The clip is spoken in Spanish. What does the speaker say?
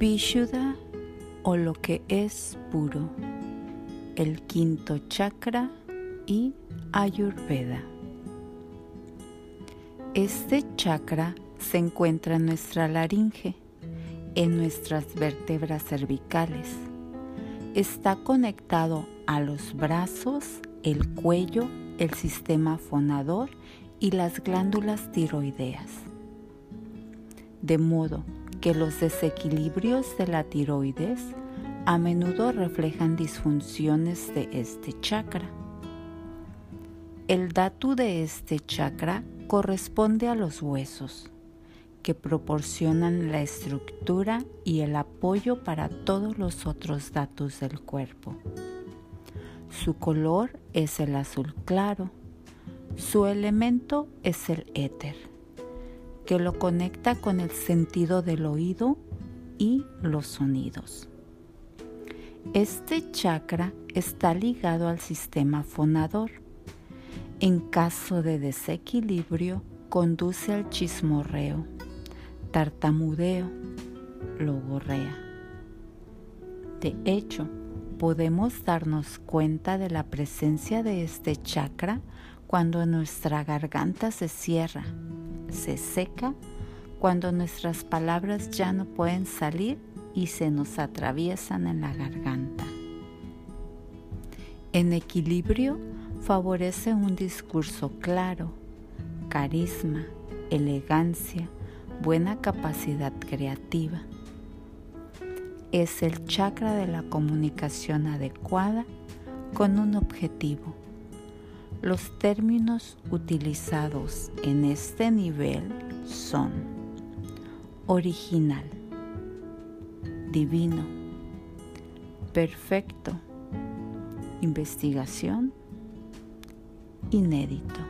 Vishuddha o lo que es puro, el quinto chakra y Ayurveda. Este chakra se encuentra en nuestra laringe, en nuestras vértebras cervicales. Está conectado a los brazos, el cuello, el sistema fonador y las glándulas tiroideas. De modo que los desequilibrios de la tiroides a menudo reflejan disfunciones de este chakra. El datu de este chakra corresponde a los huesos, que proporcionan la estructura y el apoyo para todos los otros datos del cuerpo. Su color es el azul claro, su elemento es el éter que lo conecta con el sentido del oído y los sonidos. Este chakra está ligado al sistema fonador. En caso de desequilibrio, conduce al chismorreo, tartamudeo, logorrea. De hecho, podemos darnos cuenta de la presencia de este chakra cuando nuestra garganta se cierra se seca cuando nuestras palabras ya no pueden salir y se nos atraviesan en la garganta. En equilibrio favorece un discurso claro, carisma, elegancia, buena capacidad creativa. Es el chakra de la comunicación adecuada con un objetivo los términos utilizados en este nivel son original, divino, perfecto, investigación, inédito.